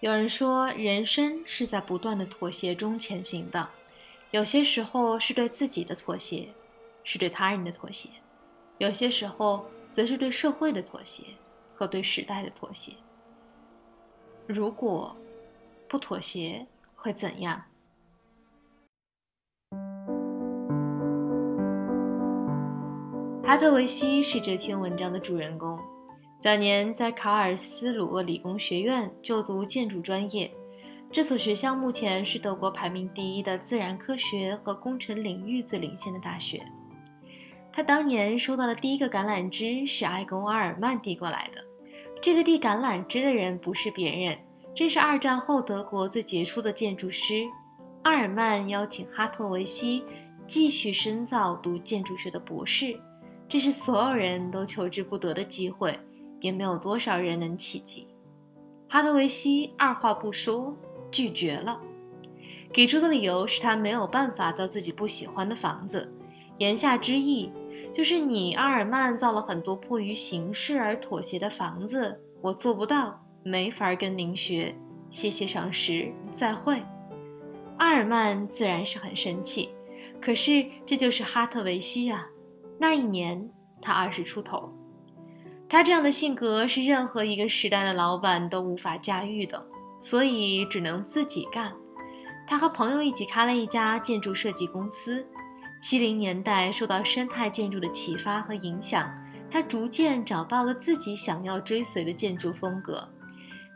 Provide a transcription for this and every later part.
有人说，人生是在不断的妥协中前行的，有些时候是对自己的妥协，是对他人的妥协；有些时候则是对社会的妥协和对时代的妥协。如果不妥协，会怎样？哈特维希是这篇文章的主人公。早年在卡尔斯鲁厄理工学院就读建筑专业，这所学校目前是德国排名第一的自然科学和工程领域最领先的大学。他当年收到的第一个橄榄枝是埃贡阿尔曼递过来的。这个递橄榄枝的人不是别人，这是二战后德国最杰出的建筑师阿尔曼邀请哈特维希继续深造读建筑学的博士。这是所有人都求之不得的机会，也没有多少人能企及。哈德维希二话不说拒绝了，给出的理由是他没有办法造自己不喜欢的房子。言下之意就是你阿尔曼造了很多迫于形势而妥协的房子，我做不到，没法跟您学。谢谢赏识，再会。阿尔曼自然是很生气，可是这就是哈特维希啊。那一年，他二十出头。他这样的性格是任何一个时代的老板都无法驾驭的，所以只能自己干。他和朋友一起开了一家建筑设计公司。七零年代受到生态建筑的启发和影响，他逐渐找到了自己想要追随的建筑风格。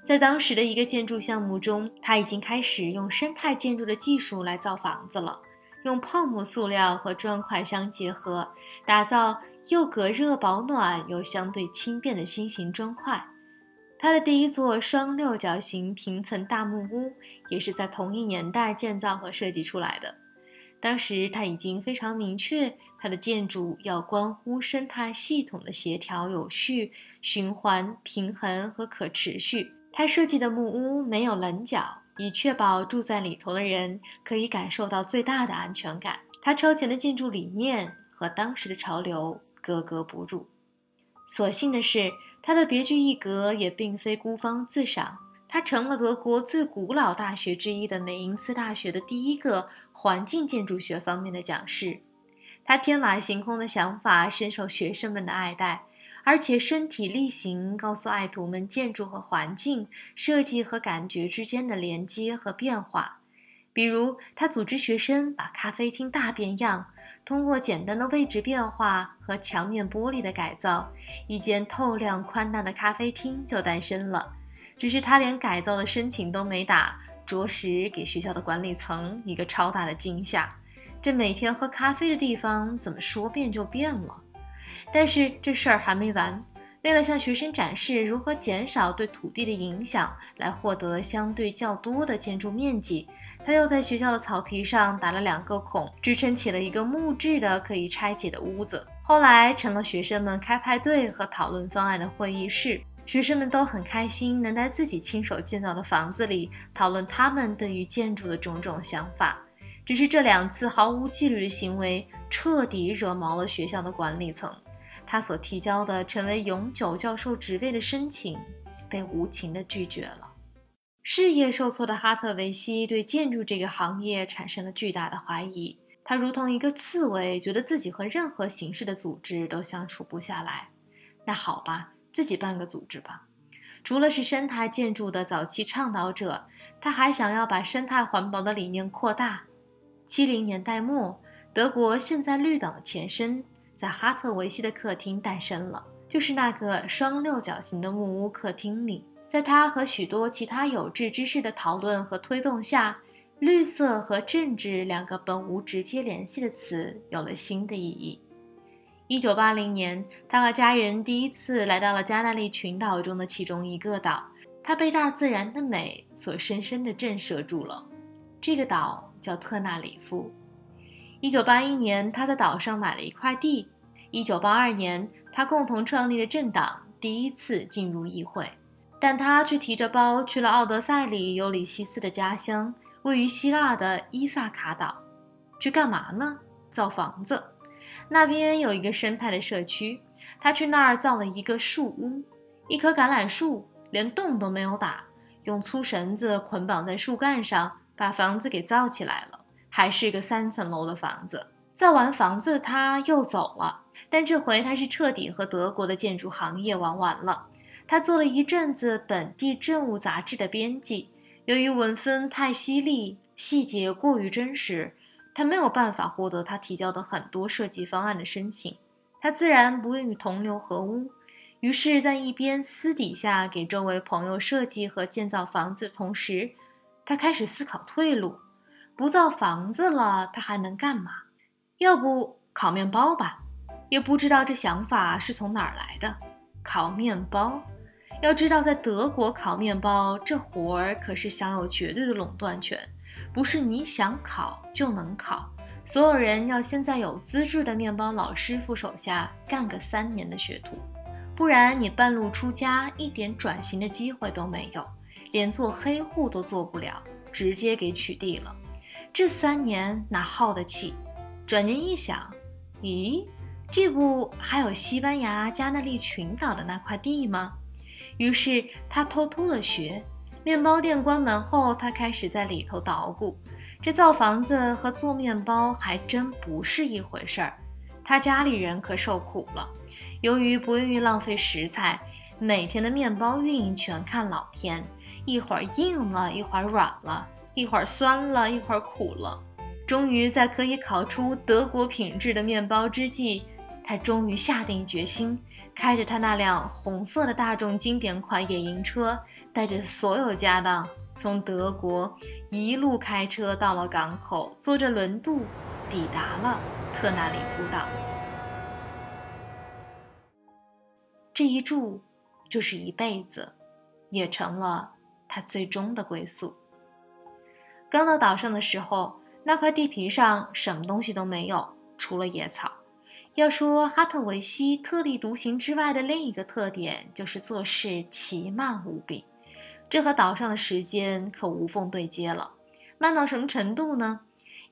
在当时的一个建筑项目中，他已经开始用生态建筑的技术来造房子了。用泡沫塑料和砖块相结合，打造又隔热保暖又相对轻便的新型砖块。它的第一座双六角形平层大木屋也是在同一年代建造和设计出来的。当时他已经非常明确，他的建筑要关乎生态系统的协调、有序、循环、平衡和可持续。他设计的木屋没有棱角。以确保住在里头的人可以感受到最大的安全感。他超前的建筑理念和当时的潮流格格不入。所幸的是，他的别具一格也并非孤芳自赏。他成了德国最古老大学之一的美因茨大学的第一个环境建筑学方面的讲师。他天马行空的想法深受学生们的爱戴。而且身体力行，告诉爱徒们建筑和环境设计和感觉之间的连接和变化。比如，他组织学生把咖啡厅大变样，通过简单的位置变化和墙面玻璃的改造，一间透亮宽大的咖啡厅就诞生了。只是他连改造的申请都没打，着实给学校的管理层一个超大的惊吓。这每天喝咖啡的地方，怎么说变就变了？但是这事儿还没完。为了向学生展示如何减少对土地的影响，来获得相对较多的建筑面积，他又在学校的草皮上打了两个孔，支撑起了一个木质的可以拆解的屋子。后来成了学生们开派对和讨论方案的会议室。学生们都很开心，能在自己亲手建造的房子里讨论他们对于建筑的种种想法。只是这两次毫无纪律的行为，彻底惹毛了学校的管理层。他所提交的成为永久教授职位的申请被无情地拒绝了。事业受挫的哈特维希对建筑这个行业产生了巨大的怀疑。他如同一个刺猬，觉得自己和任何形式的组织都相处不下来。那好吧，自己办个组织吧。除了是生态建筑的早期倡导者，他还想要把生态环保的理念扩大。七零年代末，德国现在绿党的前身。在哈特维希的客厅诞生了，就是那个双六角形的木屋客厅里。在他和许多其他有志之士的讨论和推动下，绿色和政治两个本无直接联系的词有了新的意义。一九八零年，他和家人第一次来到了加那利群岛中的其中一个岛，他被大自然的美所深深地震慑住了。这个岛叫特纳里夫。一九八一年，他在岛上买了一块地。一九八二年，他共同创立的政党第一次进入议会，但他却提着包去了奥德赛里尤里西斯的家乡，位于希腊的伊萨卡岛。去干嘛呢？造房子。那边有一个生态的社区，他去那儿造了一个树屋，一棵橄榄树，连洞都没有打，用粗绳子捆绑在树干上，把房子给造起来了，还是个三层楼的房子。造完房子，他又走了，但这回他是彻底和德国的建筑行业玩完了。他做了一阵子本地政务杂志的编辑，由于文风太犀利，细节过于真实，他没有办法获得他提交的很多设计方案的申请。他自然不愿与同流合污。于是，在一边私底下给周围朋友设计和建造房子的同时，他开始思考退路。不造房子了，他还能干嘛？要不烤面包吧？也不知道这想法是从哪儿来的。烤面包，要知道，在德国烤面包这活儿可是享有绝对的垄断权，不是你想烤就能烤。所有人要先在有资质的面包老师傅手下干个三年的学徒。不然你半路出家，一点转型的机会都没有，连做黑户都做不了，直接给取缔了。这三年哪耗得起？转念一想，咦，这不还有西班牙加那利群岛的那块地吗？于是他偷偷的学。面包店关门后，他开始在里头捣鼓。这造房子和做面包还真不是一回事儿。他家里人可受苦了。由于不愿意浪费食材，每天的面包运营全看老天，一会儿硬了，一会儿软了，一会儿酸了，一会儿苦了。终于在可以烤出德国品质的面包之际，他终于下定决心，开着他那辆红色的大众经典款野营车，带着所有家当，从德国一路开车到了港口，坐着轮渡抵达了特纳里夫岛。这一住就是一辈子，也成了他最终的归宿。刚到岛上的时候，那块地皮上什么东西都没有，除了野草。要说哈特维希特立独行之外的另一个特点，就是做事奇慢无比。这和岛上的时间可无缝对接了。慢到什么程度呢？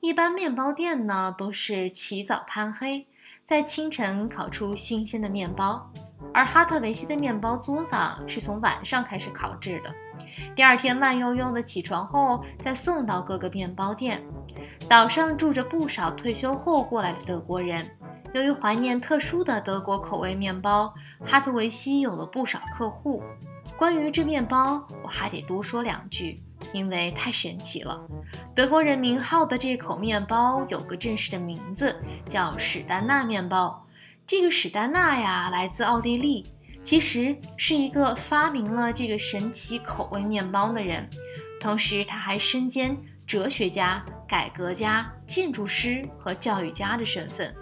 一般面包店呢，都是起早贪黑，在清晨烤出新鲜的面包。而哈特维西的面包作坊是从晚上开始烤制的，第二天慢悠悠的起床后，再送到各个面包店。岛上住着不少退休后过来的德国人，由于怀念特殊的德国口味面包，哈特维希有了不少客户。关于这面包，我还得多说两句，因为太神奇了。德国人名号的这口面包有个正式的名字，叫史丹纳面包。这个史丹纳呀，来自奥地利，其实是一个发明了这个神奇口味面包的人，同时他还身兼哲学家、改革家、建筑师和教育家的身份。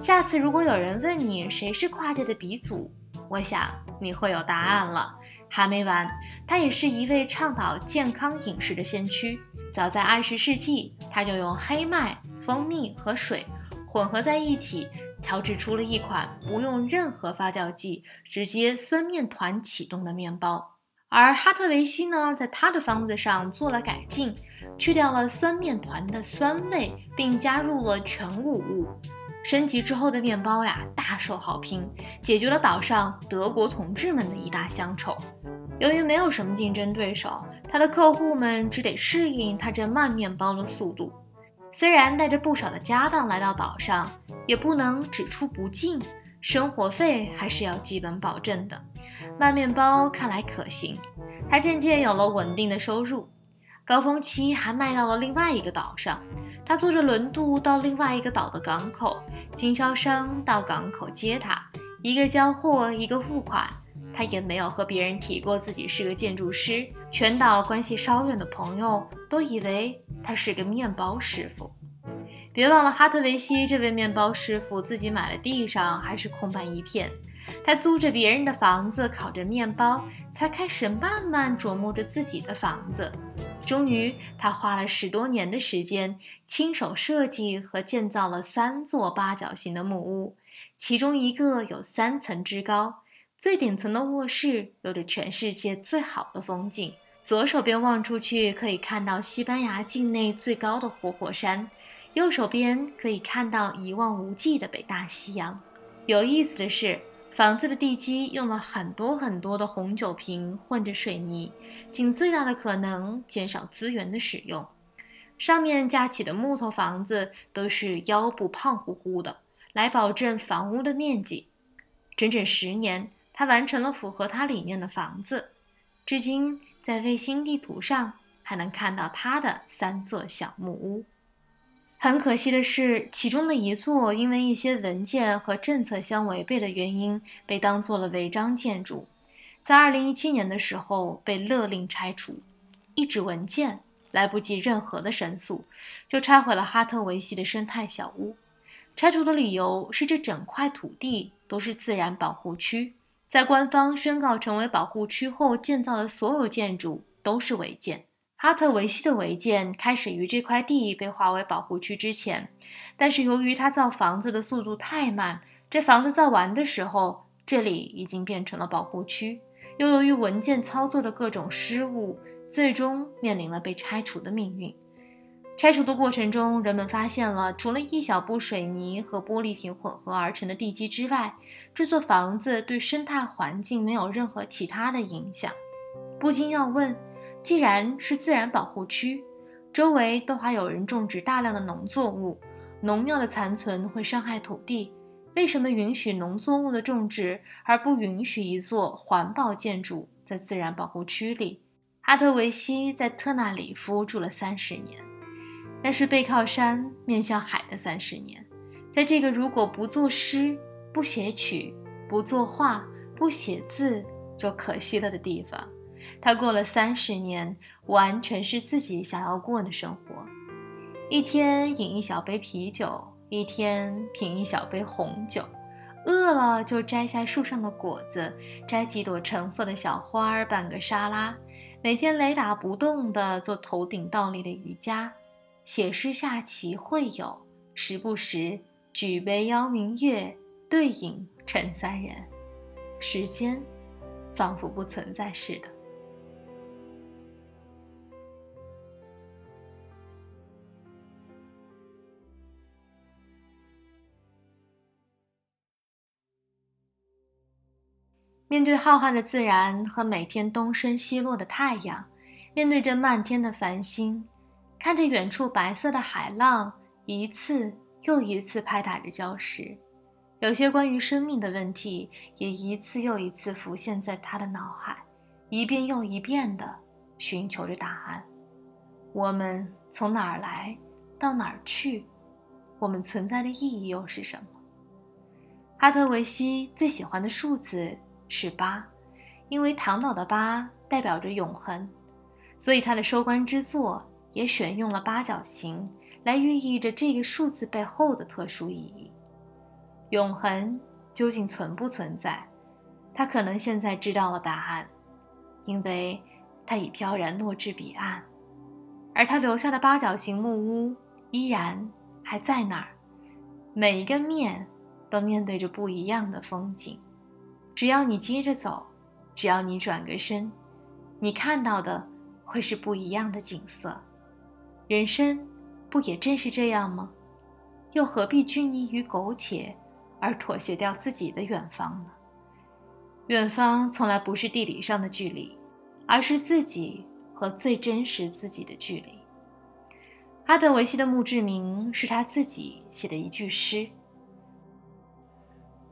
下次如果有人问你谁是跨界的鼻祖，我想你会有答案了。还没完，他也是一位倡导健康饮食的先驱。早在二十世纪，他就用黑麦、蜂蜜和水混合在一起。调制出了一款不用任何发酵剂，直接酸面团启动的面包。而哈特维西呢，在他的方子上做了改进，去掉了酸面团的酸味，并加入了全谷物。升级之后的面包呀，大受好评，解决了岛上德国同志们的一大乡愁。由于没有什么竞争对手，他的客户们只得适应他这慢面包的速度。虽然带着不少的家当来到岛上，也不能只出不进，生活费还是要基本保证的。卖面包看来可行，他渐渐有了稳定的收入。高峰期还卖到了另外一个岛上，他坐着轮渡到另外一个岛的港口，经销商到港口接他，一个交货，一个付款。他也没有和别人提过自己是个建筑师，全岛关系稍远的朋友都以为他是个面包师傅。别忘了，哈特维西这位面包师傅自己买的地上还是空白一片，他租着别人的房子烤着面包，才开始慢慢琢磨着自己的房子。终于，他花了十多年的时间，亲手设计和建造了三座八角形的木屋，其中一个有三层之高。最顶层的卧室有着全世界最好的风景，左手边望出去可以看到西班牙境内最高的活火山，右手边可以看到一望无际的北大西洋。有意思的是，房子的地基用了很多很多的红酒瓶混着水泥，尽最大的可能减少资源的使用。上面架起的木头房子都是腰部胖乎乎的，来保证房屋的面积。整整十年，他完成了符合他理念的房子。至今，在卫星地图上还能看到他的三座小木屋。很可惜的是，其中的一座因为一些文件和政策相违背的原因，被当做了违章建筑，在2017年的时候被勒令拆除。一纸文件来不及任何的申诉，就拆毁了哈特维西的生态小屋。拆除的理由是这整块土地都是自然保护区，在官方宣告成为保护区后建造的所有建筑都是违建。哈特维西的违建开始于这块地被划为保护区之前，但是由于他造房子的速度太慢，这房子造完的时候，这里已经变成了保护区。又由于文件操作的各种失误，最终面临了被拆除的命运。拆除的过程中，人们发现了除了一小部水泥和玻璃瓶混合而成的地基之外，这座房子对生态环境没有任何其他的影响。不禁要问。既然是自然保护区，周围都还有人种植大量的农作物，农药的残存会伤害土地。为什么允许农作物的种植，而不允许一座环保建筑在自然保护区里？哈特维西在特纳里夫住了三十年，那是背靠山、面向海的三十年。在这个如果不作诗、不写曲、不作画、不写字就可惜了的地方。他过了三十年，完全是自己想要过的生活：一天饮一小杯啤酒，一天品一小杯红酒，饿了就摘下树上的果子，摘几朵橙色的小花儿拌个沙拉，每天雷打不动地做头顶倒立的瑜伽，写诗下棋会友，时不时举杯邀明月，对影成三人，时间仿佛不存在似的。面对浩瀚的自然和每天东升西落的太阳，面对着漫天的繁星，看着远处白色的海浪一次又一次拍打着礁石，有些关于生命的问题也一次又一次浮现在他的脑海，一遍又一遍地寻求着答案。我们从哪儿来，到哪儿去？我们存在的意义又是什么？哈特维西最喜欢的数字。是八，因为唐岛的八代表着永恒，所以他的收官之作也选用了八角形来寓意着这个数字背后的特殊意义。永恒究竟存不存在？他可能现在知道了答案，因为他已飘然落至彼岸，而他留下的八角形木屋依然还在那儿，每一个面都面对着不一样的风景。只要你接着走，只要你转个身，你看到的会是不一样的景色。人生不也正是这样吗？又何必拘泥于苟且，而妥协掉自己的远方呢？远方从来不是地理上的距离，而是自己和最真实自己的距离。阿德维希的墓志铭是他自己写的一句诗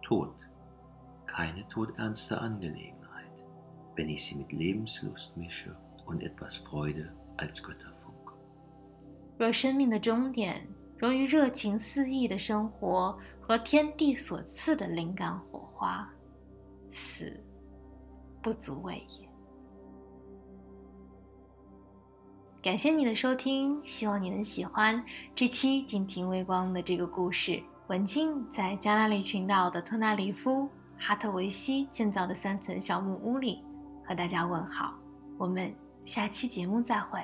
：“Tut。Keine todernste Angelegenheit, wenn ich sie mit Lebenslust mische und etwas Freude als Götterfunk. 若生命的终点融于热情四溢的生活和天地所赐的灵感火花，死不足畏也。感谢你的收听，希望你能喜欢这期静听微光的这个故事。文静在加那利群岛的特纳里夫。哈特维希建造的三层小木屋里，和大家问好。我们下期节目再会。